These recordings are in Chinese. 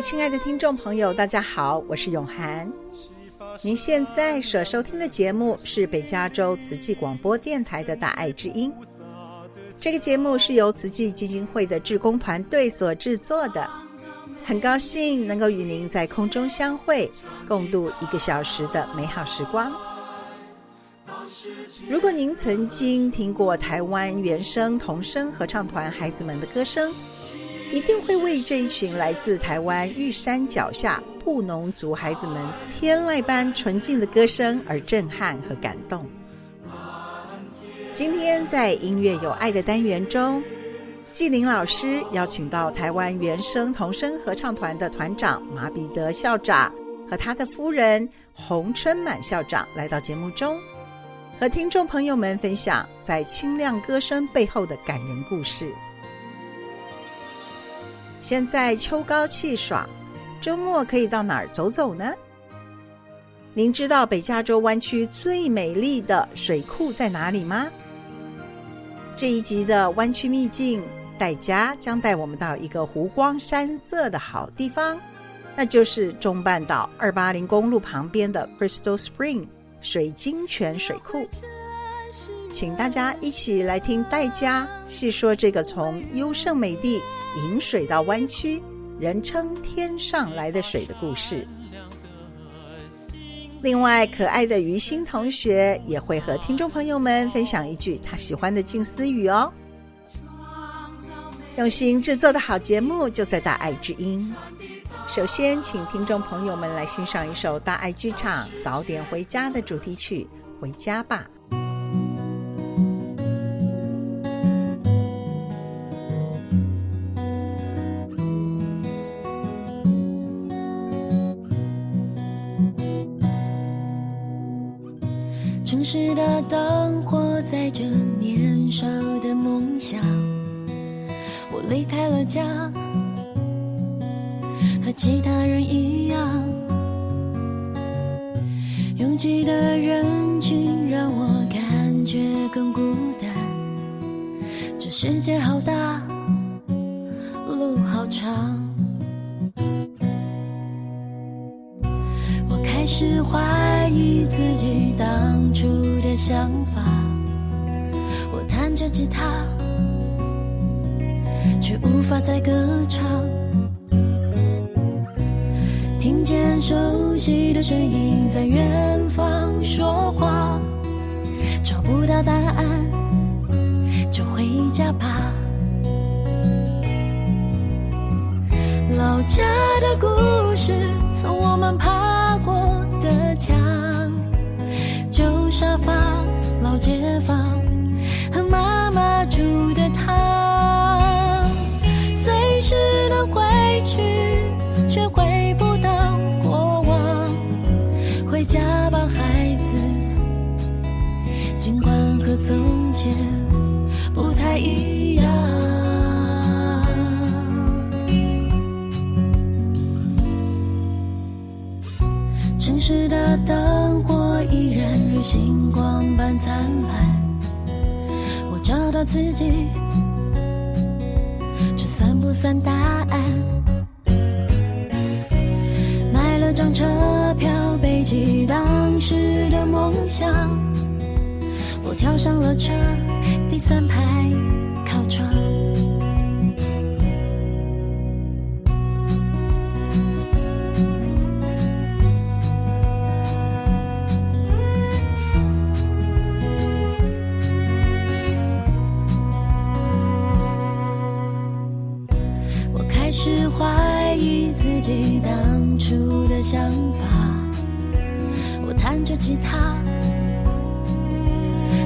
亲爱的听众朋友，大家好，我是永涵。您现在所收听的节目是北加州慈济广播电台的大爱之音。这个节目是由慈济基金会的志工团队所制作的。很高兴能够与您在空中相会，共度一个小时的美好时光。如果您曾经听过台湾原声童声合唱团孩子们的歌声，一定会为这一群来自台湾玉山脚下布农族孩子们天籁般纯净的歌声而震撼和感动。今天在音乐有爱的单元中，纪灵老师邀请到台湾原声童声合唱团的团长马彼得校长和他的夫人洪春满校长来到节目中。和听众朋友们分享在清亮歌声背后的感人故事。现在秋高气爽，周末可以到哪儿走走呢？您知道北加州湾区最美丽的水库在哪里吗？这一集的湾区秘境，带家将带我们到一个湖光山色的好地方，那就是中半岛二八零公路旁边的 Crystal Spring。水晶泉水库，请大家一起来听戴家细说这个从优胜美地引水到弯曲，人称“天上来的水”的故事。另外，可爱的于心同学也会和听众朋友们分享一句他喜欢的静思语哦。用心制作的好节目就在大爱之音。首先，请听众朋友们来欣赏一首大爱剧场《早点回家》的主题曲《回家吧》。市的灯火载着年少的梦想，我离开了家。和其他人一样，拥挤的人群让我感觉更孤单。这世界好大，路好长。我开始怀疑想法。我弹着吉他，却无法再歌唱。听见熟悉的声音在远方说话，找不到答案，就回家吧。老家的故事，从我们爬过的墙，沙发，老街坊和妈妈煮的汤，随时能回去，却回不到过往。回。家吧，孩子。尽管和从前不太一样。城市的灯星光般灿烂。我找到自己，这算不算答案？买了张车票背起当时的梦想，我跳上了车，第三排己当初的。想法，我弹着吉他，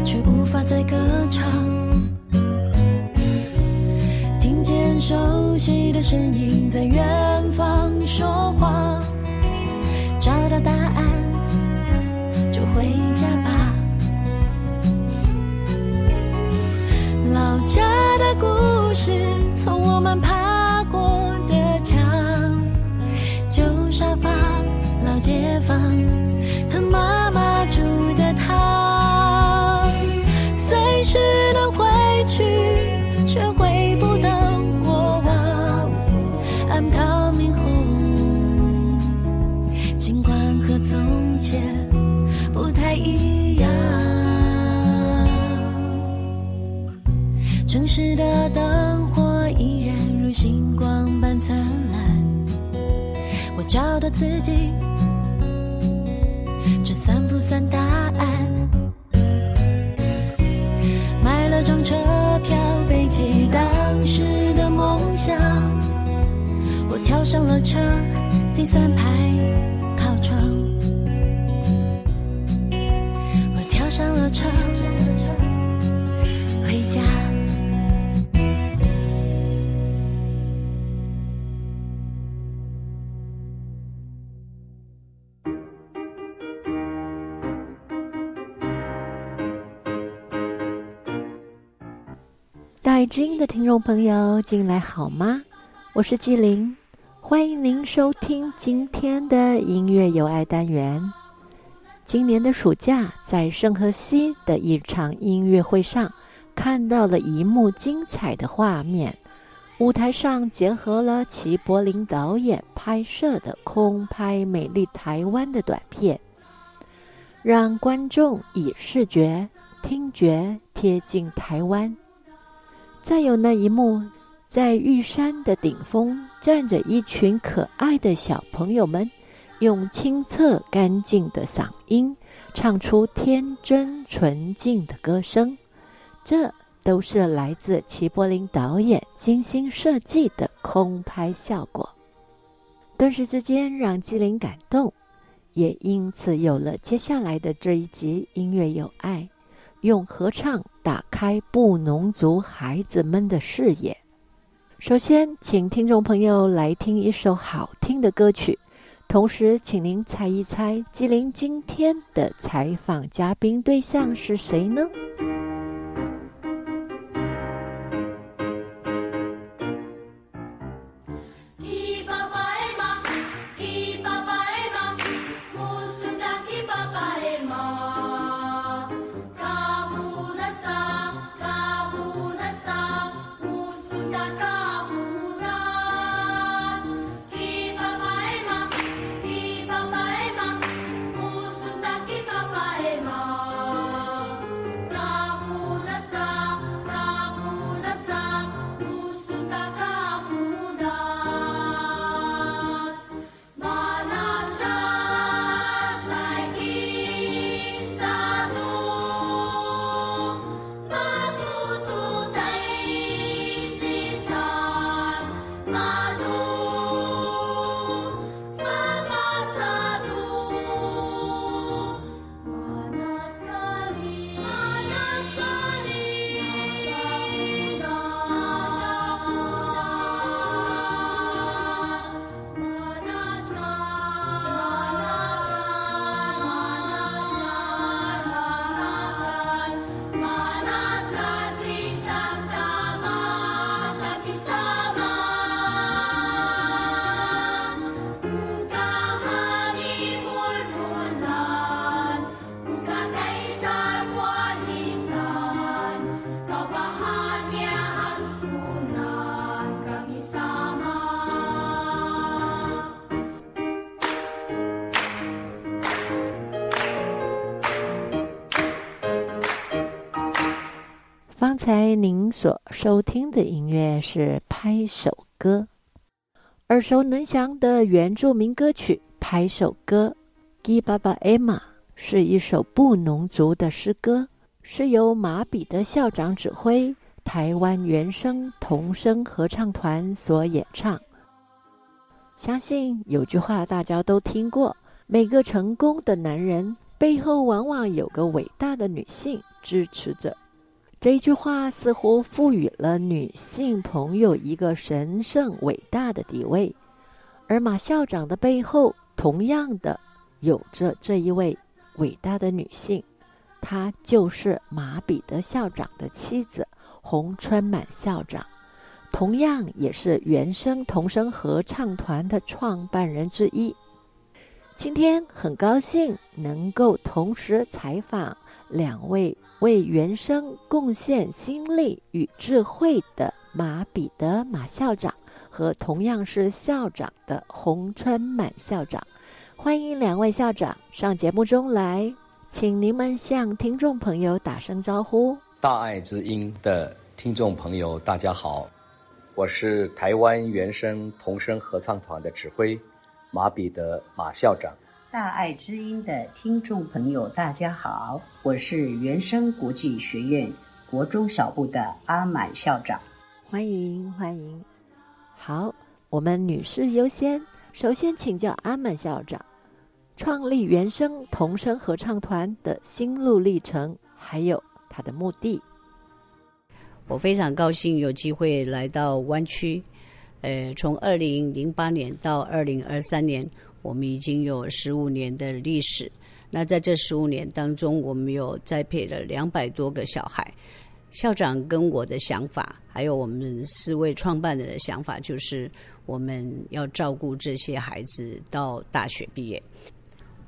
却无法再歌唱。听见熟悉的声音在远方说街坊和妈妈煮的汤，随时能回去，却回不到过往。I'm coming home，尽管和从前不太一样。城市的灯火依然如星光般灿烂，我找到自己，第三排靠窗，我跳上了车。爱知音的听众朋友，近来好吗？我是纪灵，欢迎您收听今天的音乐有爱单元。今年的暑假，在圣荷西的一场音乐会上，看到了一幕精彩的画面。舞台上结合了齐柏林导演拍摄的空拍美丽台湾的短片，让观众以视觉、听觉贴近台湾。再有那一幕，在玉山的顶峰站着一群可爱的小朋友们，用清澈干净的嗓音唱出天真纯净的歌声。这都是来自齐柏林导演精心设计的空拍效果，顿时之间让纪灵感动，也因此有了接下来的这一集《音乐有爱》。用合唱打开布农族孩子们的视野。首先，请听众朋友来听一首好听的歌曲，同时，请您猜一猜，吉林今天的采访嘉宾对象是谁呢？所收听的音乐是拍手歌，耳熟能详的原住民歌曲《拍手歌》Gi Baba Ema 是一首布农族的诗歌，是由马彼得校长指挥，台湾原声童声合唱团所演唱。相信有句话大家都听过：每个成功的男人背后往往有个伟大的女性支持着。这一句话似乎赋予了女性朋友一个神圣伟大的地位，而马校长的背后同样的有着这一位伟大的女性，她就是马彼得校长的妻子洪春满校长，同样也是原声童声合唱团的创办人之一。今天很高兴能够同时采访两位为原声贡献心力与智慧的马彼得马校长和同样是校长的洪春满校长，欢迎两位校长上节目中来，请您们向听众朋友打声招呼。大爱之音的听众朋友，大家好，我是台湾原声童声合唱团的指挥马彼得马校长。大爱之音的听众朋友，大家好，我是原生国际学院国中小部的阿满校长。欢迎欢迎，好，我们女士优先。首先请教阿满校长，创立原生童声合唱团的心路历程，还有他的目的。我非常高兴有机会来到湾区，呃，从二零零八年到二零二三年。我们已经有十五年的历史，那在这十五年当中，我们有栽培了两百多个小孩。校长跟我的想法，还有我们四位创办人的想法，就是我们要照顾这些孩子到大学毕业。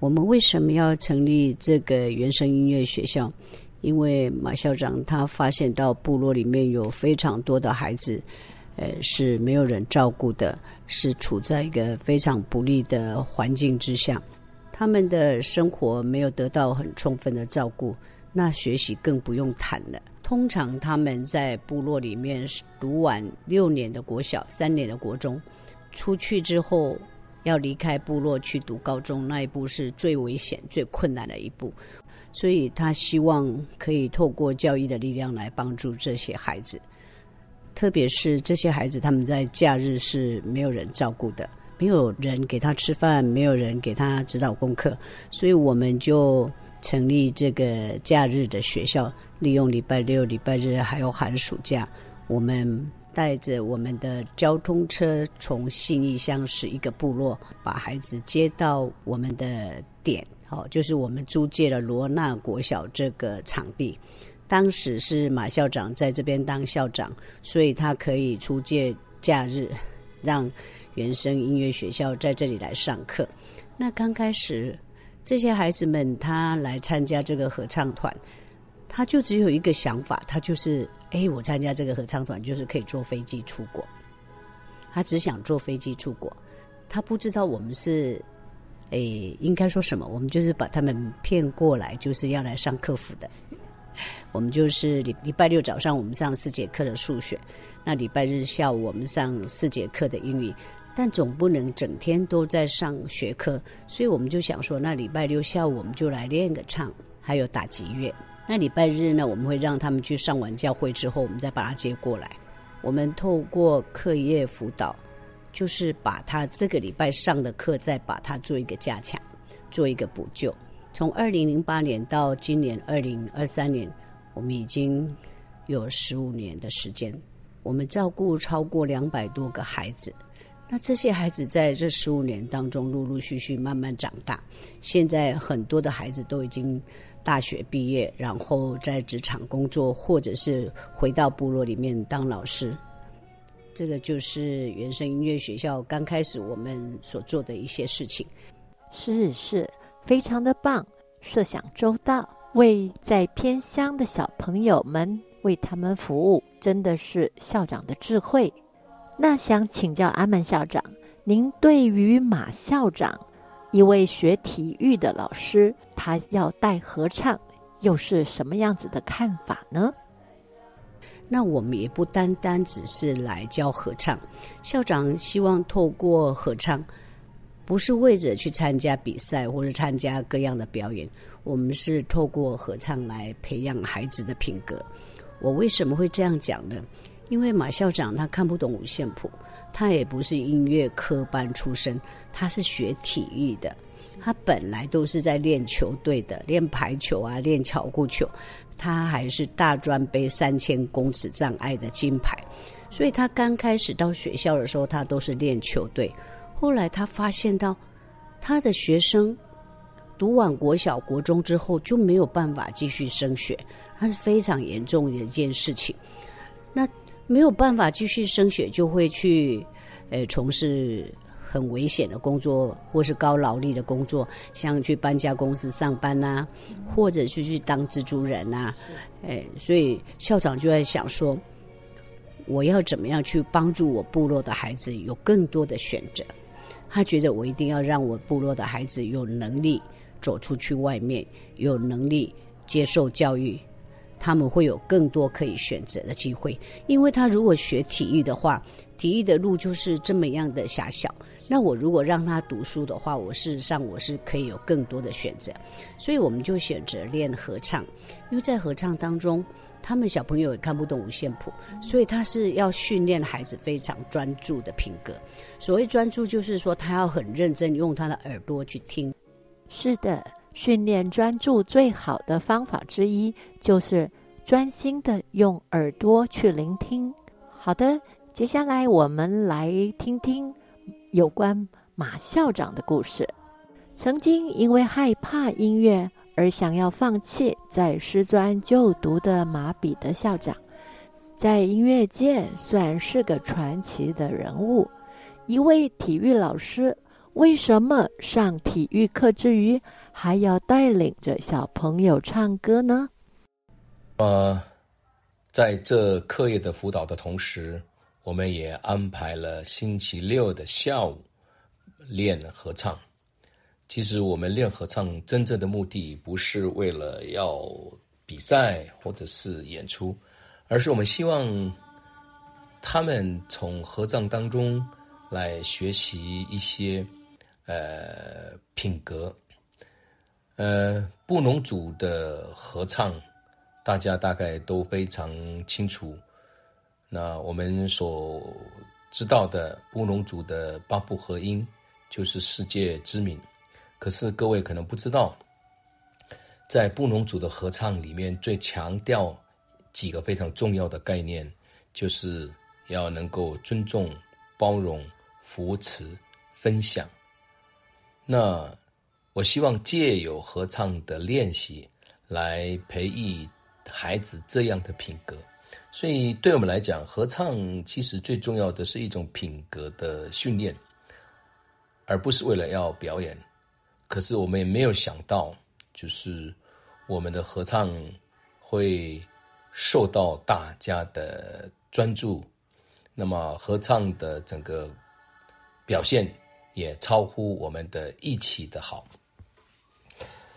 我们为什么要成立这个原声音乐学校？因为马校长他发现到部落里面有非常多的孩子。呃，是没有人照顾的，是处在一个非常不利的环境之下，他们的生活没有得到很充分的照顾，那学习更不用谈了。通常他们在部落里面读完六年的国小、三年的国中，出去之后要离开部落去读高中，那一步是最危险、最困难的一步。所以他希望可以透过教育的力量来帮助这些孩子。特别是这些孩子，他们在假日是没有人照顾的，没有人给他吃饭，没有人给他指导功课，所以我们就成立这个假日的学校，利用礼拜六、礼拜日还有寒暑假，我们带着我们的交通车，从信义乡是一个部落，把孩子接到我们的点，哦，就是我们租借了罗纳国小这个场地。当时是马校长在这边当校长，所以他可以出借假日，让原声音乐学校在这里来上课。那刚开始这些孩子们他来参加这个合唱团，他就只有一个想法，他就是：哎，我参加这个合唱团就是可以坐飞机出国。他只想坐飞机出国，他不知道我们是，诶，应该说什么？我们就是把他们骗过来，就是要来上课服的。我们就是礼礼拜六早上我们上四节课的数学，那礼拜日下午我们上四节课的英语，但总不能整天都在上学科，所以我们就想说，那礼拜六下午我们就来练个唱，还有打击乐。那礼拜日呢，我们会让他们去上完教会之后，我们再把他接过来。我们透过课业辅导，就是把他这个礼拜上的课再把它做一个加强，做一个补救。从二零零八年到今年二零二三年，我们已经有十五年的时间，我们照顾超过两百多个孩子。那这些孩子在这十五年当中，陆陆续续慢慢长大。现在很多的孩子都已经大学毕业，然后在职场工作，或者是回到部落里面当老师。这个就是原声音乐学校刚开始我们所做的一些事情。是是。非常的棒，设想周到，为在偏乡的小朋友们为他们服务，真的是校长的智慧。那想请教阿满校长，您对于马校长一位学体育的老师，他要带合唱，又是什么样子的看法呢？那我们也不单单只是来教合唱，校长希望透过合唱。不是为着去参加比赛或者参加各样的表演，我们是透过合唱来培养孩子的品格。我为什么会这样讲呢？因为马校长他看不懂五线谱，他也不是音乐科班出身，他是学体育的，他本来都是在练球队的，练排球啊，练巧固球，他还是大专杯三千公尺障碍的金牌，所以他刚开始到学校的时候，他都是练球队。后来他发现到，他的学生读完国小、国中之后就没有办法继续升学，他是非常严重的一件事情。那没有办法继续升学，就会去呃从事很危险的工作，或是高劳力的工作，像去搬家公司上班呐、啊，或者是去当蜘蛛人呐、啊，哎，所以校长就在想说，我要怎么样去帮助我部落的孩子有更多的选择？他觉得我一定要让我部落的孩子有能力走出去外面，有能力接受教育。他们会有更多可以选择的机会，因为他如果学体育的话，体育的路就是这么样的狭小。那我如果让他读书的话，我事实上我是可以有更多的选择。所以我们就选择练合唱，因为在合唱当中，他们小朋友也看不懂五线谱，所以他是要训练孩子非常专注的品格。所谓专注，就是说他要很认真用他的耳朵去听。是的。训练专注最好的方法之一，就是专心的用耳朵去聆听。好的，接下来我们来听听有关马校长的故事。曾经因为害怕音乐而想要放弃在师专就读的马彼得校长，在音乐界算是个传奇的人物，一位体育老师。为什么上体育课之余，还要带领着小朋友唱歌呢？呃，在这课业的辅导的同时，我们也安排了星期六的下午练合唱。其实我们练合唱真正的目的，不是为了要比赛或者是演出，而是我们希望他们从合唱当中来学习一些。呃，品格，呃，布农族的合唱，大家大概都非常清楚。那我们所知道的布农族的八部合音，就是世界知名。可是各位可能不知道，在布农族的合唱里面，最强调几个非常重要的概念，就是要能够尊重、包容、扶持、分享。那我希望借由合唱的练习来培育孩子这样的品格，所以对我们来讲，合唱其实最重要的是一种品格的训练，而不是为了要表演。可是我们也没有想到，就是我们的合唱会受到大家的专注，那么合唱的整个表现。也超乎我们的预期的好，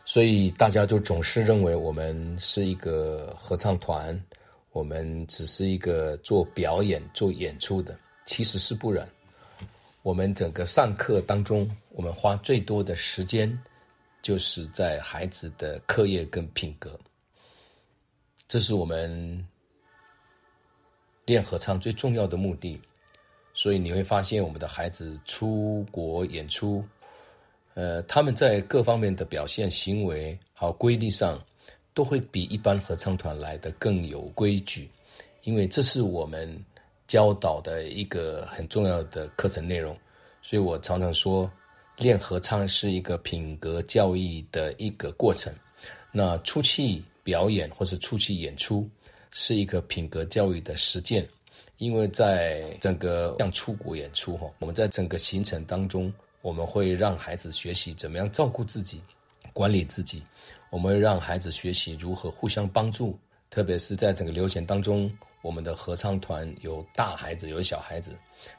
所以大家就总是认为我们是一个合唱团，我们只是一个做表演、做演出的，其实是不然。我们整个上课当中，我们花最多的时间，就是在孩子的课业跟品格，这是我们练合唱最重要的目的。所以你会发现，我们的孩子出国演出，呃，他们在各方面的表现、行为还有规律上，都会比一般合唱团来得更有规矩，因为这是我们教导的一个很重要的课程内容。所以我常常说，练合唱是一个品格教育的一个过程。那出去表演或是出去演出，是一个品格教育的实践。因为在整个像出国演出哈，我们在整个行程当中，我们会让孩子学习怎么样照顾自己、管理自己。我们会让孩子学习如何互相帮助，特别是在整个流程当中，我们的合唱团有大孩子，有小孩子。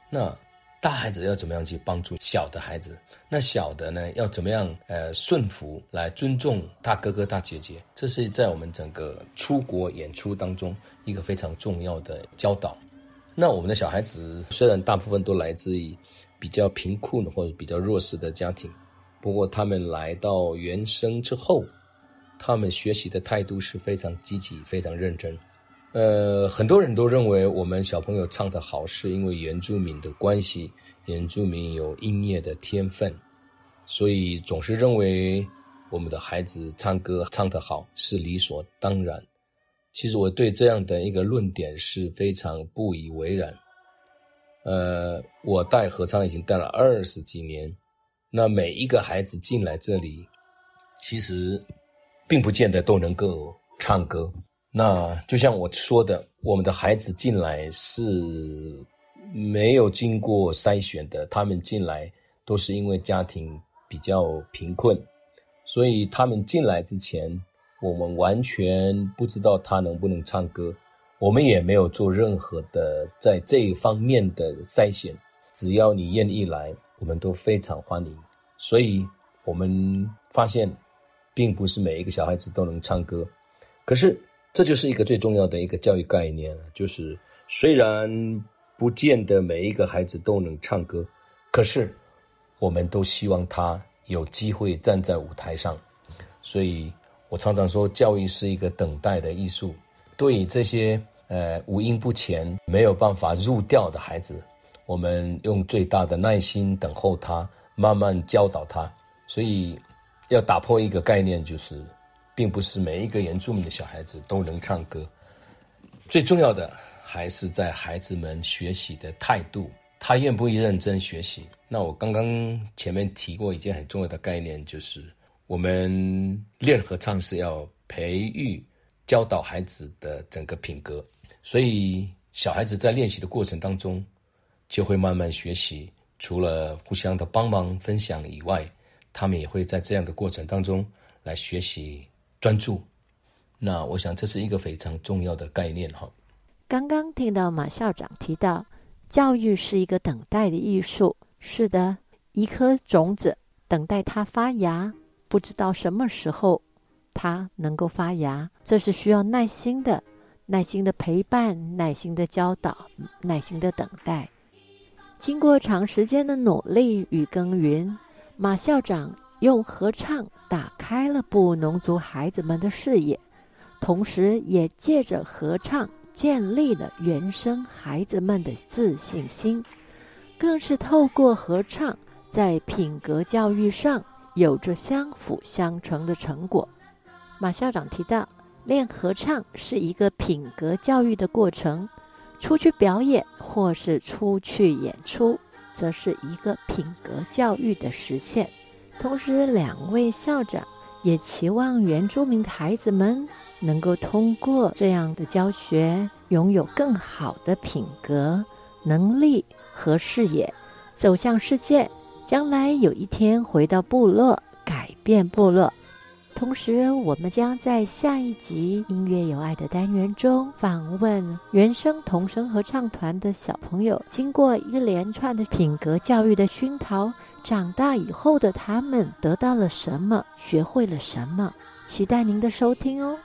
那大孩子要怎么样去帮助小的孩子？那小的呢，要怎么样呃顺服来尊重大哥哥大姐姐？这是在我们整个出国演出当中一个非常重要的教导。那我们的小孩子虽然大部分都来自于比较贫困或者比较弱势的家庭，不过他们来到原生之后，他们学习的态度是非常积极、非常认真。呃，很多人都认为我们小朋友唱得好是因为原住民的关系，原住民有音乐的天分，所以总是认为我们的孩子唱歌唱得好是理所当然。其实我对这样的一个论点是非常不以为然。呃，我带合唱已经带了二十几年，那每一个孩子进来这里，其实并不见得都能够唱歌。那就像我说的，我们的孩子进来是没有经过筛选的，他们进来都是因为家庭比较贫困，所以他们进来之前，我们完全不知道他能不能唱歌，我们也没有做任何的在这一方面的筛选。只要你愿意来，我们都非常欢迎。所以，我们发现，并不是每一个小孩子都能唱歌，可是这就是一个最重要的一个教育概念了，就是虽然不见得每一个孩子都能唱歌，可是。我们都希望他有机会站在舞台上，所以我常常说，教育是一个等待的艺术。对于这些呃五音不全、没有办法入调的孩子，我们用最大的耐心等候他，慢慢教导他。所以要打破一个概念，就是并不是每一个原住民的小孩子都能唱歌。最重要的还是在孩子们学习的态度。他愿不愿意认真学习？那我刚刚前面提过一件很重要的概念，就是我们练合唱是要培育、教导孩子的整个品格，所以小孩子在练习的过程当中，就会慢慢学习。除了互相的帮忙分享以外，他们也会在这样的过程当中来学习专注。那我想这是一个非常重要的概念哈。刚刚听到马校长提到。教育是一个等待的艺术。是的，一颗种子等待它发芽，不知道什么时候它能够发芽，这是需要耐心的，耐心的陪伴，耐心的教导，耐心的等待。经过长时间的努力与耕耘，马校长用合唱打开了布农族孩子们的视野，同时也借着合唱。建立了原生孩子们的自信心，更是透过合唱，在品格教育上有着相辅相成的成果。马校长提到，练合唱是一个品格教育的过程，出去表演或是出去演出，则是一个品格教育的实现。同时，两位校长也期望原住民的孩子们。能够通过这样的教学，拥有更好的品格、能力和视野，走向世界，将来有一天回到部落，改变部落。同时，我们将在下一集《音乐有爱》的单元中访问原声童声合唱团的小朋友，经过一连串的品格教育的熏陶，长大以后的他们得到了什么？学会了什么？期待您的收听哦。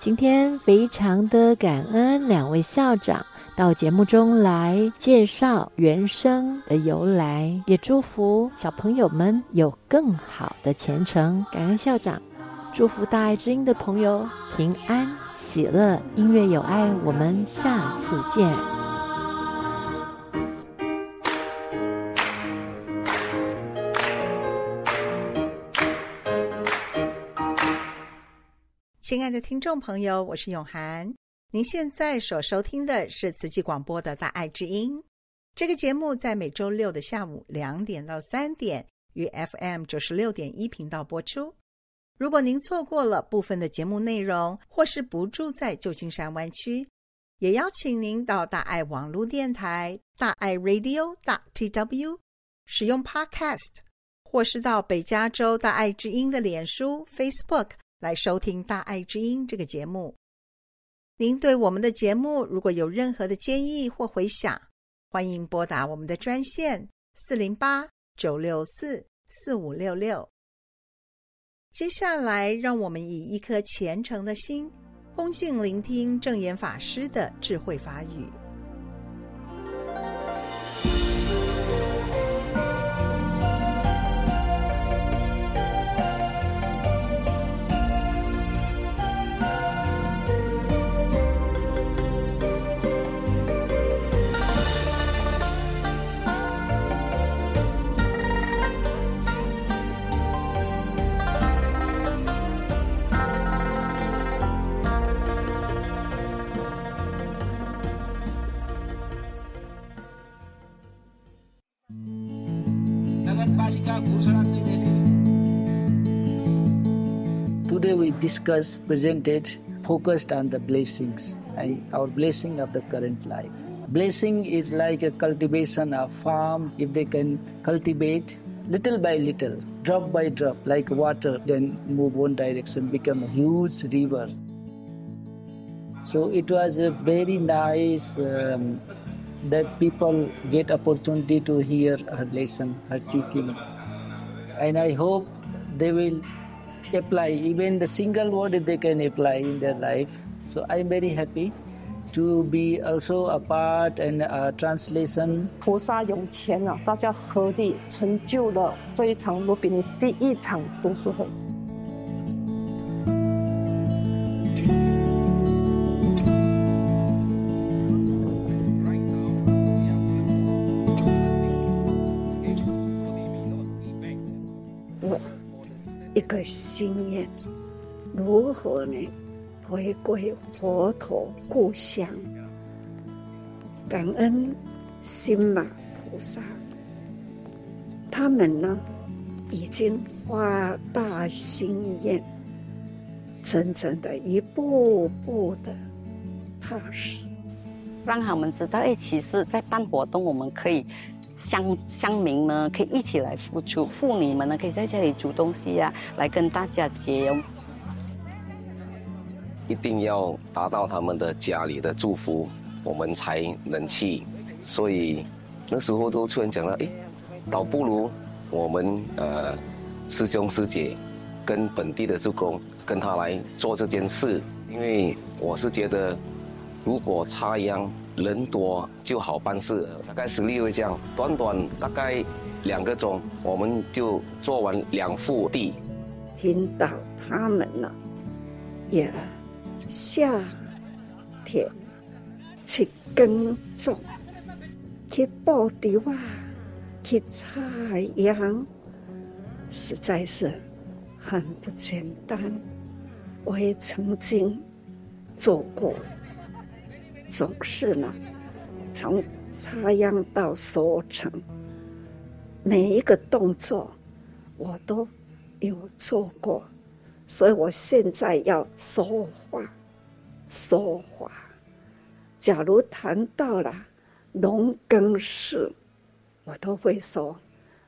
今天非常的感恩两位校长到节目中来介绍原声的由来，也祝福小朋友们有更好的前程。感恩校长，祝福大爱之音的朋友平安喜乐，音乐有爱，我们下次见。亲爱的听众朋友，我是永涵。您现在所收听的是慈济广播的《大爱之音》这个节目，在每周六的下午两点到三点，于 FM 九十六点一频道播出。如果您错过了部分的节目内容，或是不住在旧金山湾区，也邀请您到大爱网络电台大爱 Radio dot tw 使用 Podcast，或是到北加州大爱之音的脸书 Facebook。来收听《大爱之音》这个节目。您对我们的节目如果有任何的建议或回响，欢迎拨打我们的专线四零八九六四四五六六。接下来，让我们以一颗虔诚的心，恭敬聆听证严法师的智慧法语。Today we discuss, presented, focused on the blessings, our blessing of the current life. Blessing is like a cultivation of farm. If they can cultivate, little by little, drop by drop, like water, then move one direction, become a huge river. So it was a very nice um, that people get opportunity to hear her lesson, her teaching. And I hope they will apply even the single word they can apply in their life. So I'm very happy to be also a part and a translation。菩萨涌前啊，大家合力成就了这一场罗比尼第一场读书会。 个心愿，如何呢？回归佛陀故乡，感恩心马菩萨，他们呢已经发大心愿，真正的一步步的踏实，让他们知道，哎，其实，在办活动，我们可以乡乡民呢，可以一起来付出，妇女们呢，可以在这里煮东西呀、啊，来跟大家结。一定要达到他们的家里的祝福，我们才能去。所以那时候都突然讲了，诶，倒不如我们呃师兄师姐跟本地的志工跟他来做这件事，因为我是觉得，如果插秧人多就好办事，大概十六位这样，短短大概两个钟，我们就做完两幅地。听到他们了，也。下田去耕种，去播种啊，去插秧，实在是很不简单。我也曾经做过，总是呢，从插秧到收成，每一个动作我都有做过，所以我现在要说话。说话，假如谈到了农耕事，我都会说：“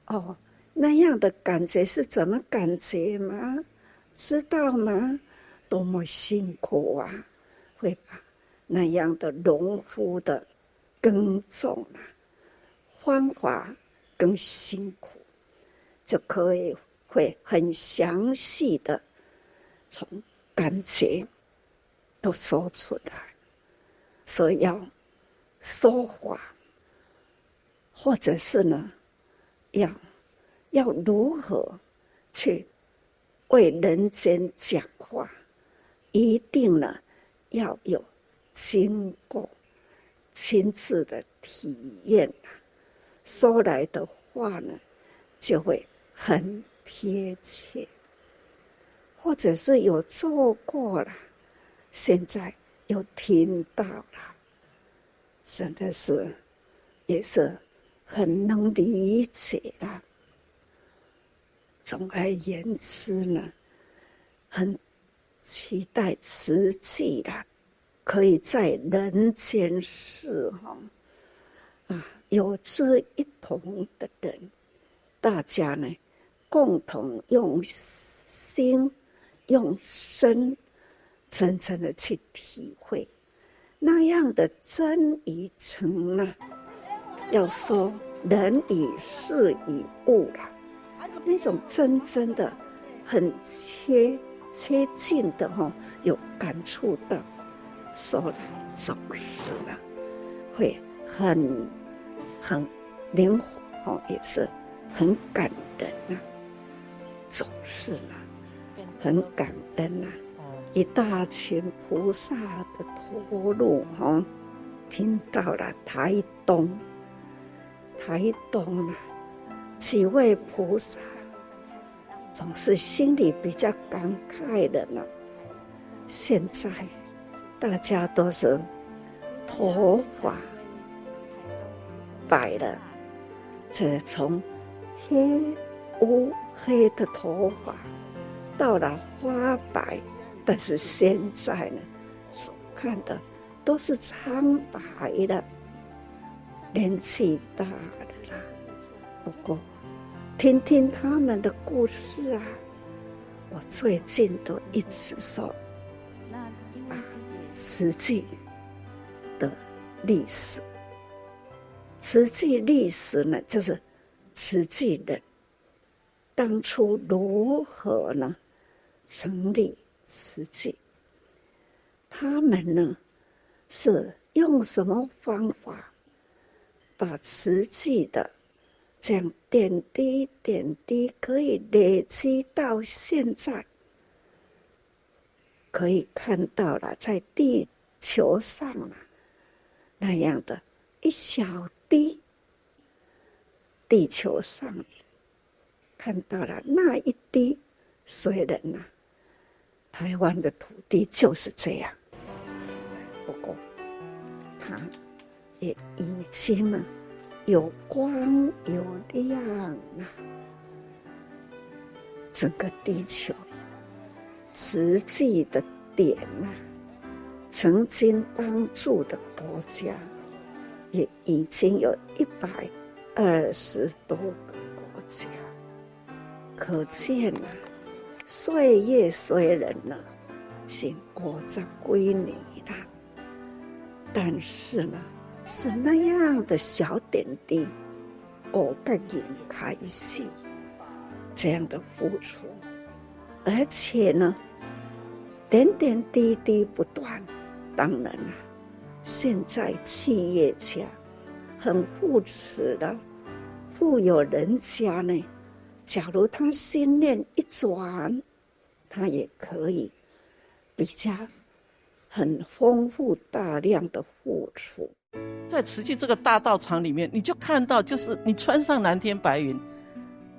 哦，那样的感觉是怎么感觉吗？知道吗？多么辛苦啊！会吧那样的农夫的耕种啊，方法更辛苦，就可以会很详细的从感觉。”都说出来，所以要说话，或者是呢，要要如何去为人间讲话，一定呢要有经过亲自的体验，说来的话呢就会很贴切，或者是有做过了。现在又听到了，真的是也是很能理解了。总而言之呢，很期待慈济的，可以在人间世哈啊，有志一同的人，大家呢共同用心用身。真正的去体会那样的真与诚呢？要说人与事与物了，那种真正的很切切近的哈，有感触到，说来总是呢，会很很灵活哦，也是很感人呐，总是啊，很感恩呐。一大群菩萨的托路哦，听到了台东，台东啊，几位菩萨总是心里比较感慨的呢。现在大家都是头发白了，这从黑乌黑的头发到了花白。但是现在呢，所看的都是苍白的，年纪大了啦。不过听听他们的故事啊。我最近都一直说，慈济的历史，慈济历史呢，就是慈济人当初如何呢成立慈济，他们呢是用什么方法把慈济的。这样点滴点滴可以累积到现在，可以看到了在地球上了那样的一小滴，地球上看到了那一滴水人呐，台湾的土地就是这样。不过，他也已经呢。有光有亮啊！整个地球，实际的点啊，曾经帮助的国家，也已经有一百二十多个国家。可见啊，岁月虽然呢，是过着归你了，但是呢。是那样的小点滴，我个人开心，这样的付出，而且呢，点点滴滴不断。当然了，现在企业家很扶持的富有人家呢，假如他心念一转，他也可以比较很丰富大量的付出。在慈济这个大道场里面，你就看到，就是你穿上蓝天白云，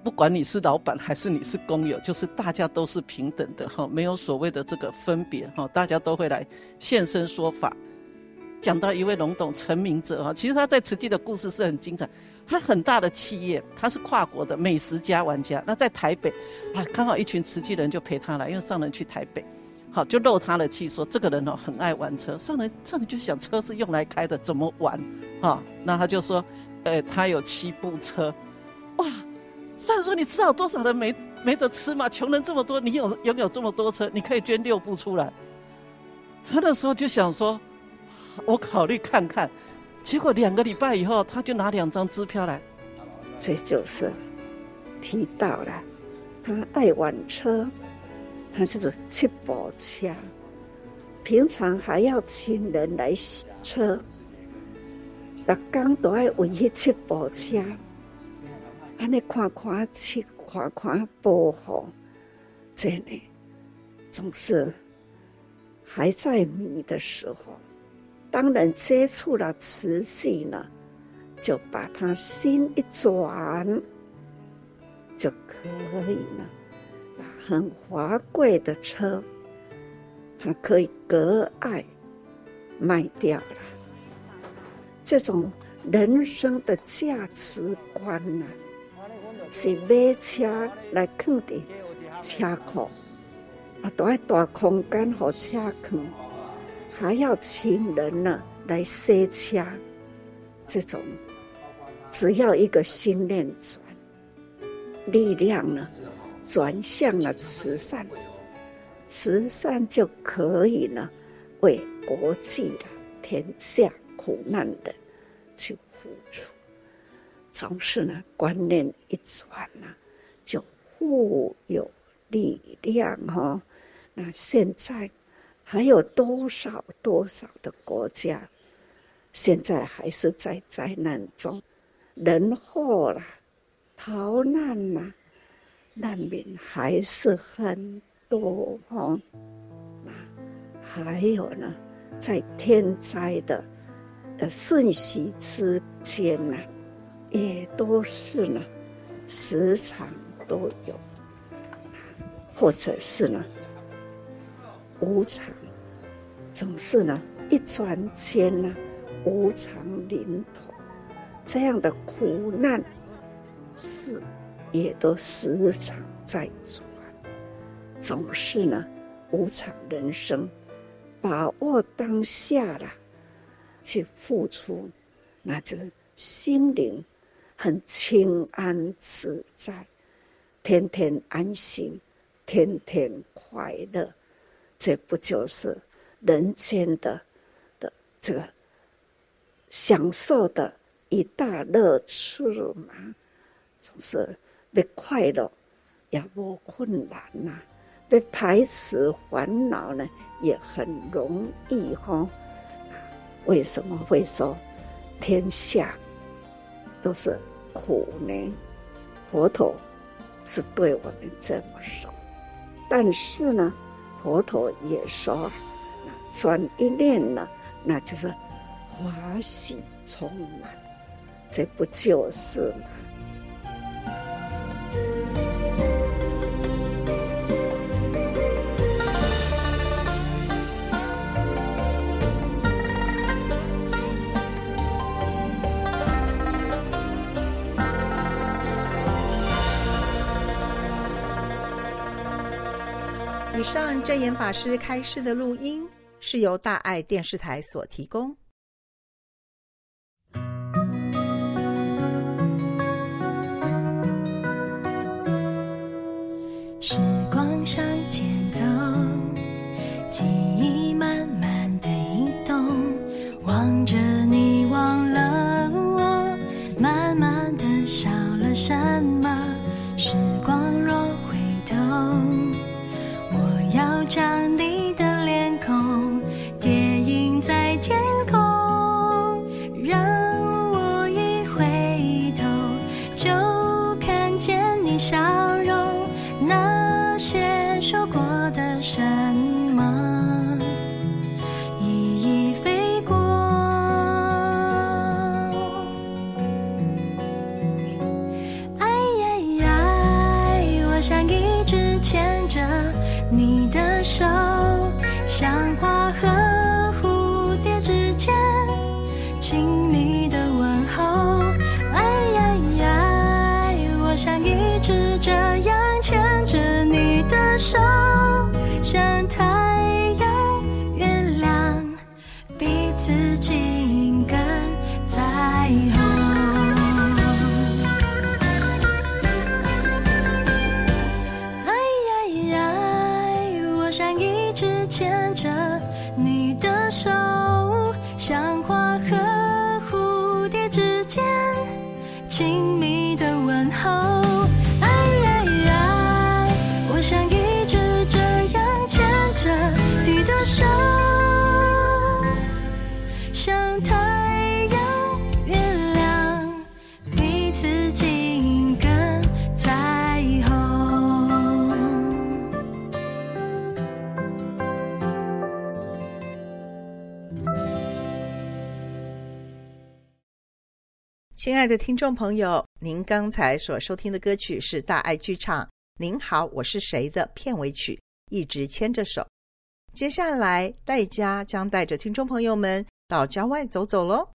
不管你是老板还是你是工友，就是大家都是平等的哈，没有所谓的这个分别哈，大家都会来现身说法。讲到一位龙董陈明哲哈，其实他在慈济的故事是很精彩。他很大的企业，他是跨国的美食家玩家，那在台北啊，刚好一群慈济人就陪他来，因为上人去台北。好，就漏他的气，说这个人哦很爱玩车。上人上人就想车是用来开的，怎么玩？啊，那他就说，呃，他有七部车，哇！上说，你知道多少人没没得吃吗？穷人这么多，你有拥有这么多车，你可以捐六部出来。他那时候就想说，我考虑看看。结果两个礼拜以后，他就拿两张支票来。这就是提到了他爱玩车。他就是七宝车，平常还要请人来洗车，那刚都爱为迄七宝车，安尼看看去，看看保护，这里总是还在迷的时候，当然接触了瓷器呢，就把他心一转，就可以了。很华贵的车，他可以割爱卖掉了。这种人生的价值观呢、是买车来放的车库，啊，都要大空间和车库，还要请人呢来洗车。这种只要一个心念转，力量呢，转向了慈善，慈善就可以呢，为国际的天下苦难人去付出。总是呢，观念一转呢，就富有力量哈。那现在还有多少多少的国家，现在还是在灾难中，人祸了，逃难了。难民还是很多哦，还有呢，在天灾的呃瞬息之间呢，也都是呢，时常都有，或者是呢，无常，总是呢，一转间呢，无常临头，这样的苦难是。也都时常在转，总是呢，无常人生，把握当下了，去付出，那就是心灵很清安自在，天天安心，天天快乐。这不就是人间的的这个享受的一大乐趣吗？总是被快乐，也不困难呐、被排除烦恼呢，也很容易哈。为什么会说天下都是苦呢？佛陀是对我们这么说，但是呢，佛陀也说，转一念呢，那就是欢喜充满，这不就是吗？扮演法师开示的录音是由大爱电视台所提供。是爱的听众朋友，您刚才所收听的歌曲是大爱剧场《您好，我是谁》的片尾曲《一直牵着手》。接下来，戴家将带着听众朋友们到郊外走走喽。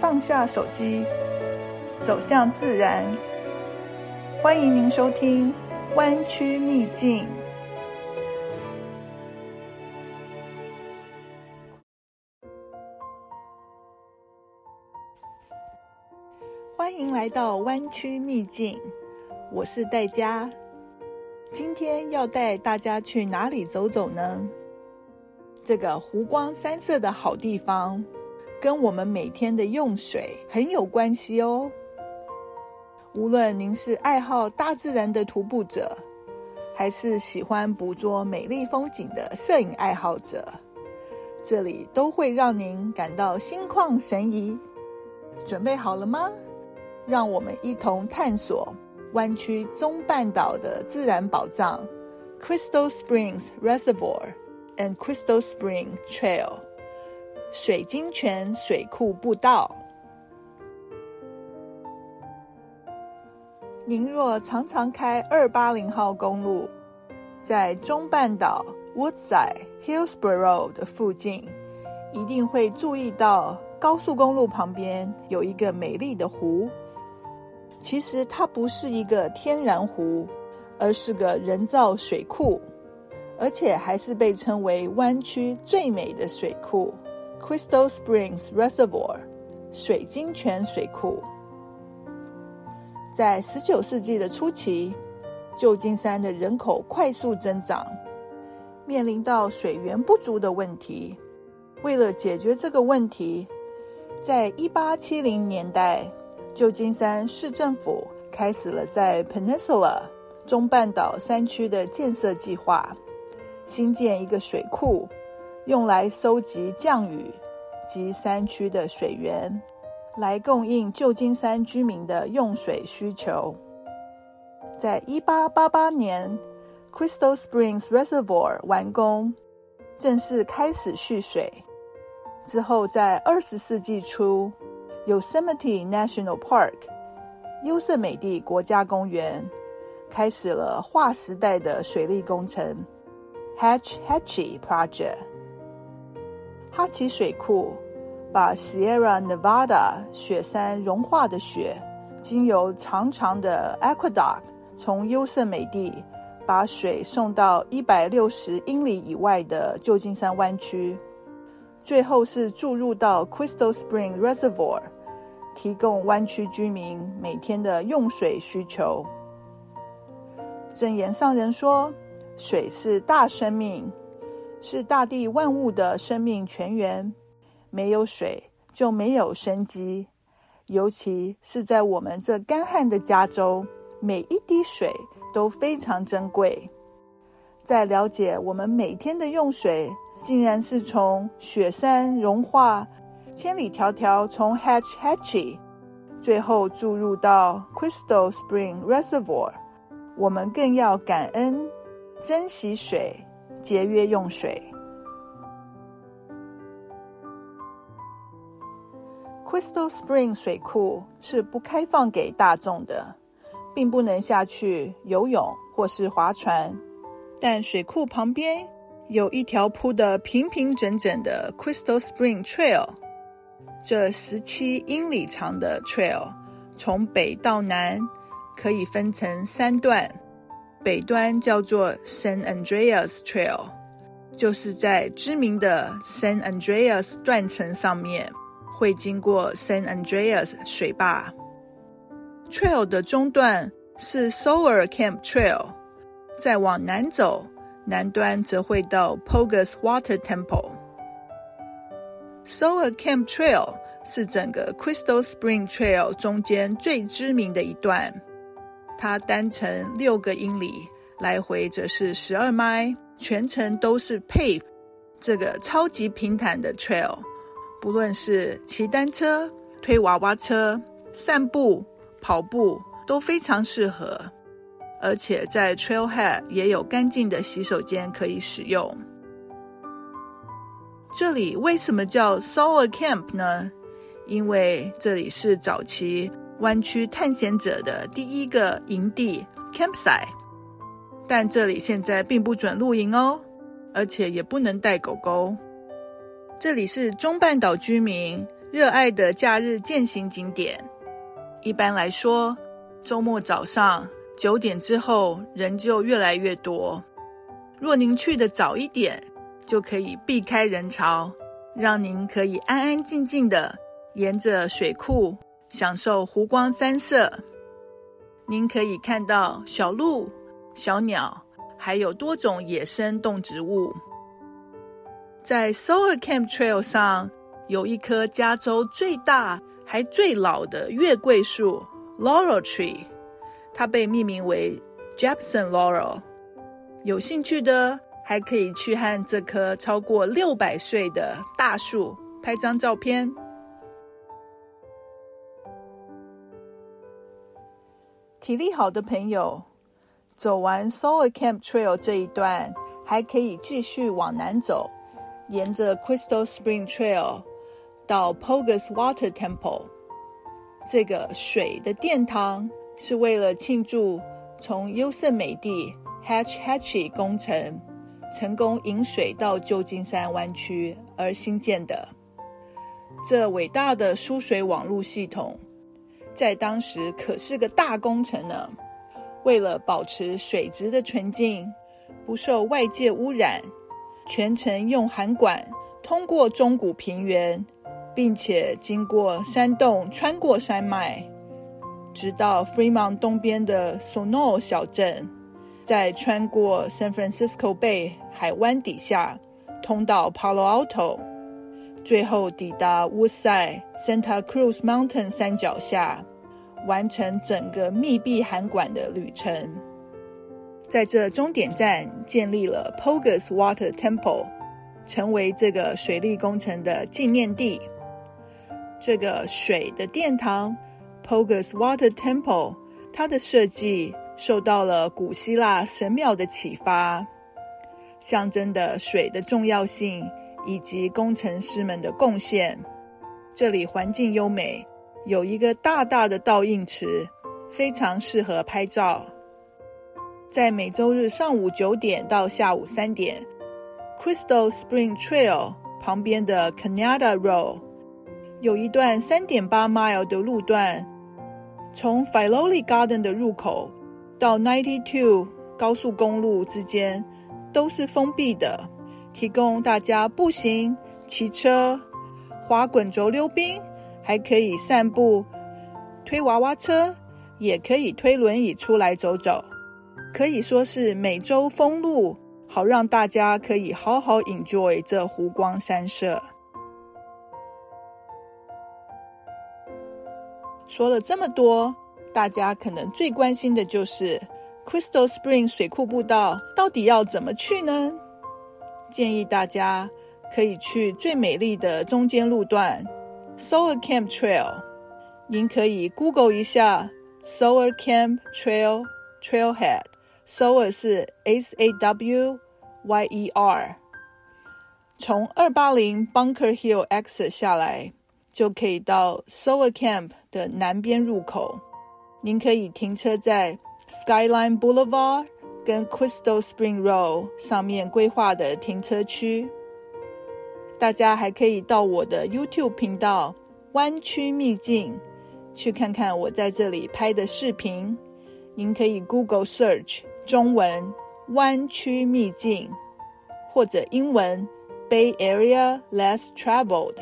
放下手机。走向自然，欢迎您收听《湾区秘境》。欢迎来到《湾区秘境》，我是戴佳。今天要带大家去哪里走走呢？这个湖光山色的好地方，跟我们每天的用水很有关系哦。无论您是爱好大自然的徒步者，还是喜欢捕捉美丽风景的摄影爱好者，这里都会让您感到心旷神怡。准备好了吗？让我们一同探索湾区中半岛的自然宝藏 ——Crystal Springs Reservoir and Crystal Spring Trail（ 水晶泉水库步道）。您若常常开二八零号公路，在中半岛 Woodside Hillsborough 的附近，一定会注意到高速公路旁边有一个美丽的湖。其实它不是一个天然湖，而是个人造水库，而且还是被称为湾区最美的水库 ——Crystal Springs Reservoir（ 水晶泉水库）。在十九世纪的初期，旧金山的人口快速增长，面临到水源不足的问题。为了解决这个问题，在一八七零年代，旧金山市政府开始了在 Peninsula 中半岛山区的建设计划，新建一个水库，用来收集降雨及山区的水源。来供应旧金山居民的用水需求。在一八八八年，Crystal Springs Reservoir 完工，正式开始蓄水。之后，在二十世纪初，Yosemite National Park 优胜美地国家公园开始了划时代的水利工程 Hatch Hatchy Project 哈奇水库。把 Sierra Nevada 雪山融化的雪，经由长长的 aqueduct 从优胜美地把水送到一百六十英里以外的旧金山湾区，最后是注入到 Crystal Spring Reservoir，提供湾区居民每天的用水需求。正言上人说：“水是大生命，是大地万物的生命泉源。”没有水就没有生机，尤其是在我们这干旱的加州，每一滴水都非常珍贵。在了解我们每天的用水，竟然是从雪山融化，千里迢迢从 Hatch Hatchy，最后注入到 Crystal Spring Reservoir，我们更要感恩、珍惜水，节约用水。Crystal Spring 水库是不开放给大众的，并不能下去游泳或是划船。但水库旁边有一条铺得平平整整的 Crystal Spring Trail，这十七英里长的 trail 从北到南可以分成三段，北端叫做 San Andreas Trail，就是在知名的 San Andreas 断层上面。会经过 San Andreas 水坝，Trail 的中段是 Sower Camp Trail，再往南走，南端则会到 Pogus Water Temple。Sower Camp Trail 是整个 Crystal Spring Trail 中间最知名的一段，它单程六个英里，来回则是十二迈，全程都是 pave 这个超级平坦的 Trail。不论是骑单车、推娃娃车、散步、跑步都非常适合，而且在 Trailhead 也有干净的洗手间可以使用。这里为什么叫 Sower Camp 呢？因为这里是早期湾区探险者的第一个营地 Campsite，但这里现在并不准露营哦，而且也不能带狗狗。这里是中半岛居民热爱的假日健行景点。一般来说，周末早上九点之后人就越来越多。若您去的早一点，就可以避开人潮，让您可以安安静静的沿着水库享受湖光山色。您可以看到小鹿、小鸟，还有多种野生动植物。在 Solar Camp Trail 上有一棵加州最大还最老的月桂树 Laurel Tree，它被命名为 Jepson Laurel。有兴趣的还可以去和这棵超过六百岁的大树拍张照片。体力好的朋友，走完 Solar Camp Trail 这一段，还可以继续往南走。沿着 Crystal Spring Trail 到 Pogus Water Temple，这个水的殿堂是为了庆祝从优胜美地 Hatch Hatchy 工程成功引水到旧金山湾区而兴建的。这伟大的输水网络系统，在当时可是个大工程呢。为了保持水质的纯净，不受外界污染，全程用涵管通过中古平原，并且经过山洞，穿过山脉，直到 Fremont 东边的 Sono 小镇，再穿过 San Francisco Bay 海湾底下，通到 Palo Alto，最后抵达 Woodside Santa Cruz Mountain 山脚下。完成整个密闭涵管的旅程，在这终点站建立了 Pogus Water Temple，成为这个水利工程的纪念地。这个水的殿堂 Pogus Water Temple，它的设计受到了古希腊神庙的启发，象征的水的重要性以及工程师们的贡献。这里环境优美。有一个大大的倒映池，非常适合拍照。在每周日上午九点到下午三点，Crystal Spring Trail 旁边的 Canada Road 有一段三点八 mile 的路段，从 Filoli Garden 的入口到 ninety two 高速公路之间都是封闭的，提供大家步行、骑车、滑滚轴溜冰。还可以散步、推娃娃车，也可以推轮椅出来走走，可以说是每周封路，好让大家可以好好 enjoy 这湖光山色。说了这么多，大家可能最关心的就是 Crystal Spring 水库步道到底要怎么去呢？建议大家可以去最美丽的中间路段。Sower Camp Trail，您可以 Google 一下 Sower Camp Trail Trailhead。Sower 是 S A W Y E R。从二八零 Bunker Hill exit 下来，就可以到 Sower Camp 的南边入口。您可以停车在 Skyline Boulevard 跟 Crystal Spring Road 上面规划的停车区。大家还可以到我的 YouTube 频道“湾区秘境”去看看我在这里拍的视频。您可以 Google Search 中文“湾区秘境”或者英文 “Bay Area Less Traveled”，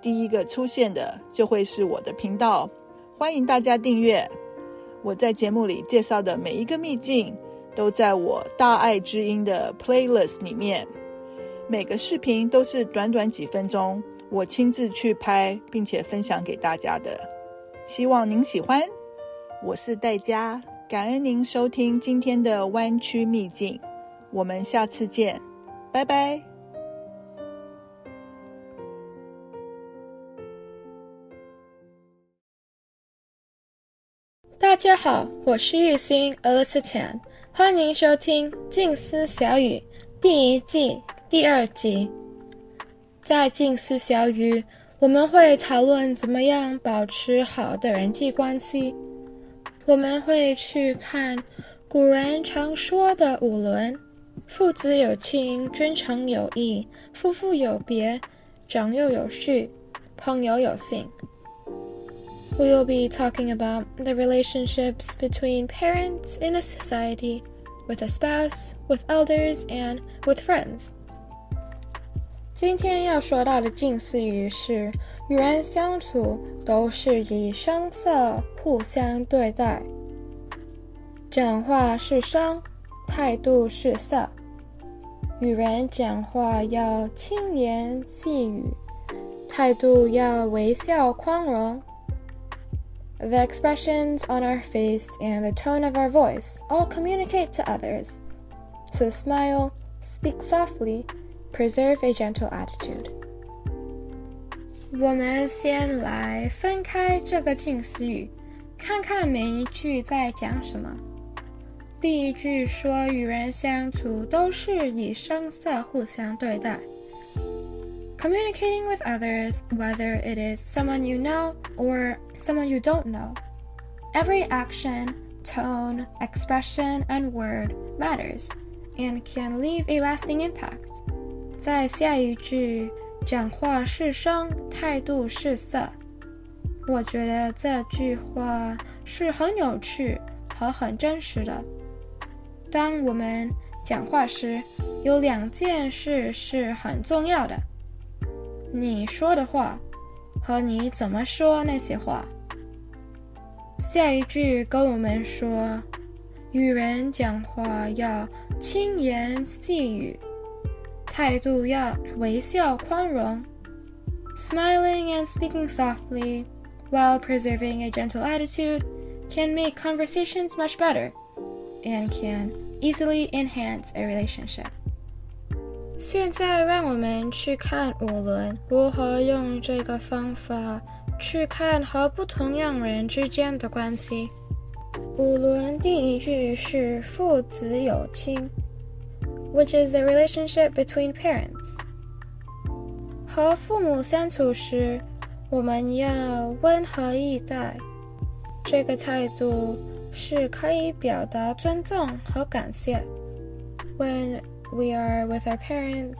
第一个出现的就会是我的频道。欢迎大家订阅。我在节目里介绍的每一个秘境，都在我大爱之音的 Playlist 里面。每个视频都是短短几分钟，我亲自去拍，并且分享给大家的，希望您喜欢。我是戴佳，感恩您收听今天的弯曲秘境，我们下次见，拜拜。大家好，我是玉兴 Elizabeth，欢迎收听《静思小语》第一季。第二集，在静思小语，我们会讨论怎么样保持好的人际关系。我们会去看古人常说的五伦：父子有亲，君臣有义，夫妇有别，长幼有序，朋友有信。We will be talking about the relationships between parents in a society, with a spouse, with elders, and with friends. 今天要说到的近似语是：与人相处都是以声色互相对待，讲话是声，态度是色。与人讲话要轻言细语，态度要微笑宽容。The expressions on our face and the tone of our voice all communicate to others. So smile, speak softly. Preserve a gentle attitude。我们先来分开这个静思语，看看每一句在讲什么。第一句说与人相处都是以声色互相对待。Communicating with others, whether it is someone you know or someone you don't know, every action, tone, expression, and word matters and can leave a lasting impact. 在下一句，讲话是声，态度是色。我觉得这句话是很有趣和很真实的。当我们讲话时，有两件事是很重要的：你说的话和你怎么说那些话。下一句跟我们说，与人讲话要轻言细语，态度要微笑宽容。Smiling and speaking softly while preserving a gentle attitude can make conversations much better and can easily enhance a relationship. 现在让我们去看五伦如何用这个方法去看和不同样人之间的关系。五伦第一句是父子有亲 ，which is the relationship between parents。和父母相处时，我们要温和以待，这个态度是可以表达尊重和感谢。When we are with our parents,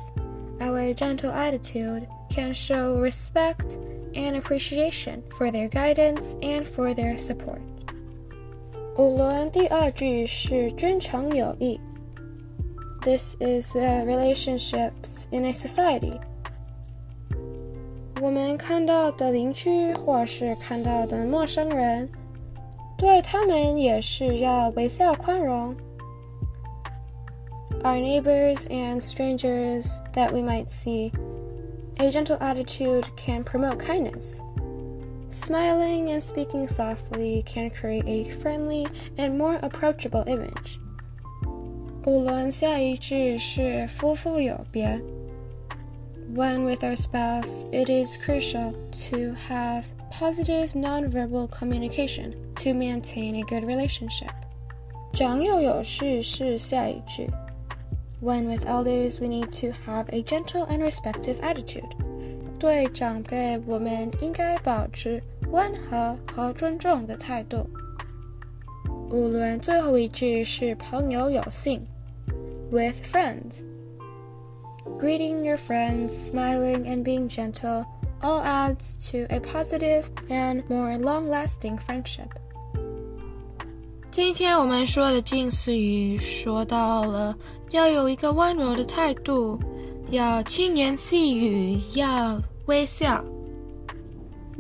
our gentle attitude can show respect and appreciation for their guidance and for their support. 五伦第二句是君臣有义。 This is the relationships in a society. 我们看到的邻居或是看到的陌生人，对他们也是要微笑宽容。Our neighbors and strangers that we might see, a gentle attitude can promote kindness. Smiling and speaking softly can create a friendly and more approachable image. 五伦下一句是夫妇有别。When with our spouse, it is crucial to have positive nonverbal communication to maintain a good relationship. 长幼有序是下一句。When with elders, we need to have a gentle and respectful attitude. 对长辈，我们应该保持温和和尊重的态度。 五伦最后一句是朋友有信，with friends。Greeting your friends, smiling and being gentle all adds to a positive and more long-lasting friendship. 今天我们说的近似语说到了。要有一个温柔的态度，要轻言细语，要微笑。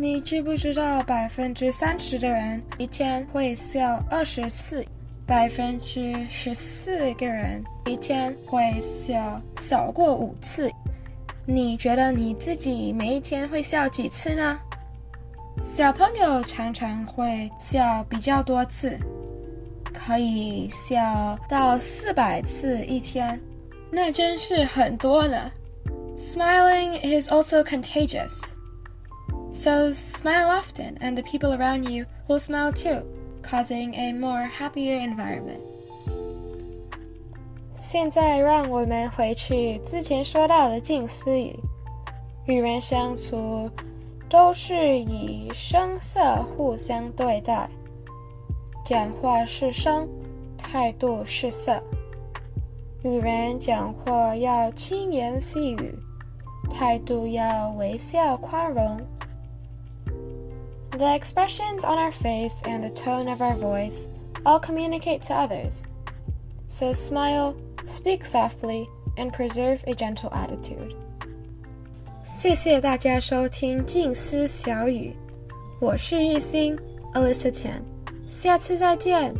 你知不知道百分之三十的人一天会笑二十次，百分之十四个人一天会笑少过五次？你觉得你自己每一天会笑几次呢？小朋友常常会笑比较多次。可以笑到四百次一天，那真是很多呢。Smiling is also contagious. So smile often and the people around you will smile too, causing a more happier environment. 现在让我们回去之前说到的近似语，与人相处都是以声色互相对待。讲话是声，态度是色。与人讲话要轻言细语，态度要微笑宽容。 The expressions on our face and the tone of our voice all communicate to others. So smile, speak softly, and preserve a gentle attitude. 谢谢大家收听静思小语，我是玉兴，Alyssa Tian。下次再见。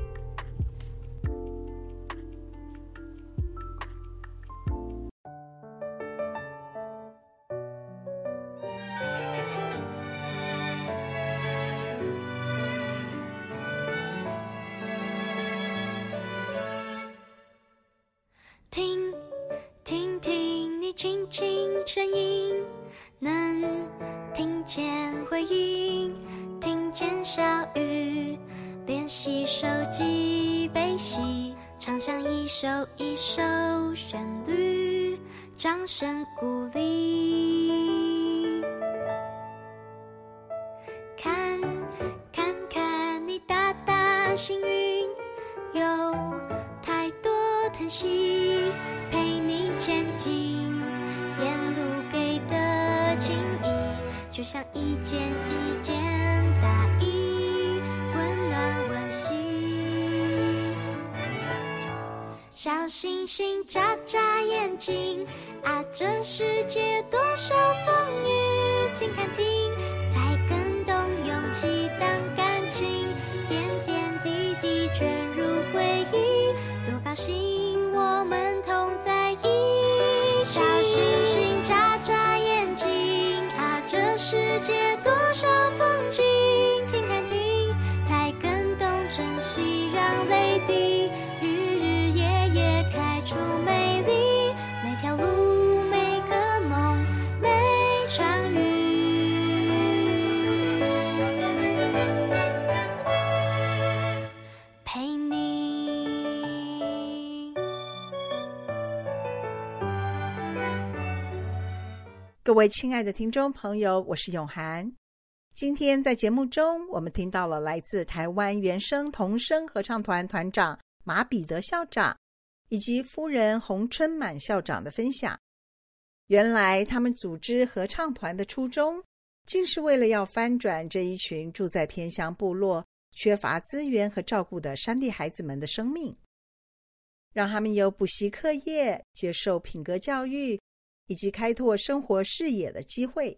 世界多各位亲爱的听众朋友，我是永涵。今天在节目中，我们听到了来自台湾原声童声合唱团团长马彼得校长以及夫人洪春满校长的分享。原来他们组织合唱团的初衷，竟是为了要翻转这一群住在偏乡部落、缺乏资源和照顾的山地孩子们的生命，让他们有补习课业、接受品格教育。以及开拓生活视野的机会，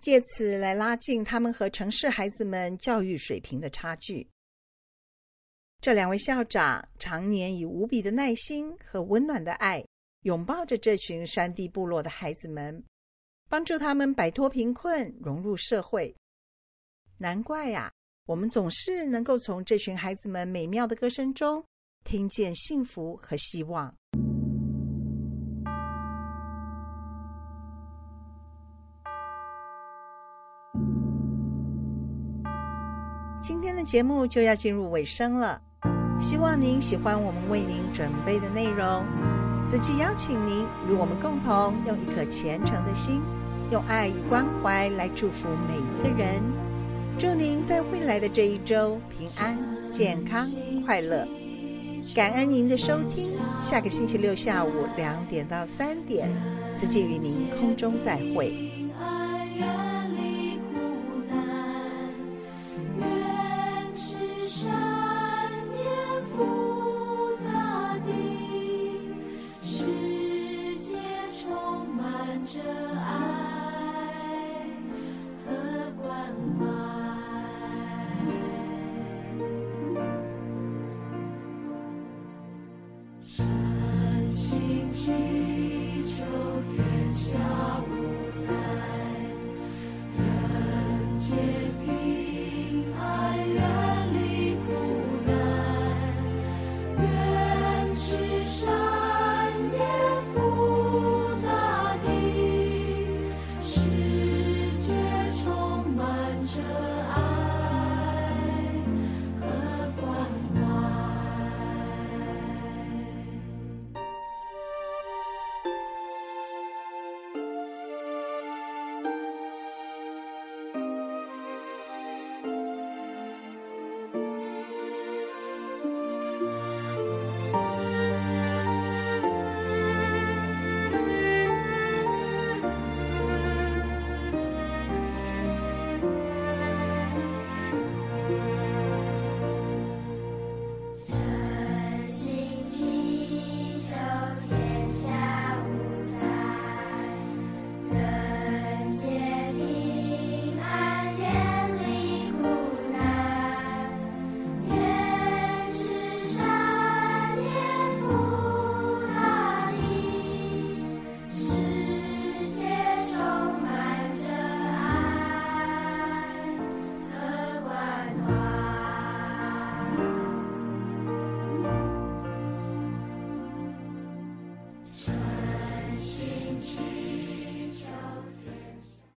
借此来拉近他们和城市孩子们教育水平的差距。这两位校长常年以无比的耐心和温暖的爱，拥抱着这群山地部落的孩子们，帮助他们摆脱贫困，融入社会。难怪呀，我们总是能够从这群孩子们美妙的歌声中，听见幸福和希望。今天的节目就要进入尾声了，希望您喜欢我们为您准备的内容。慈济邀请您与我们共同用一颗虔诚的心，用爱与关怀来祝福每一个人。祝您在未来的这一周平安、健康、快乐。感恩您的收听，下个星期六下午两点到三点，慈济与您空中再会。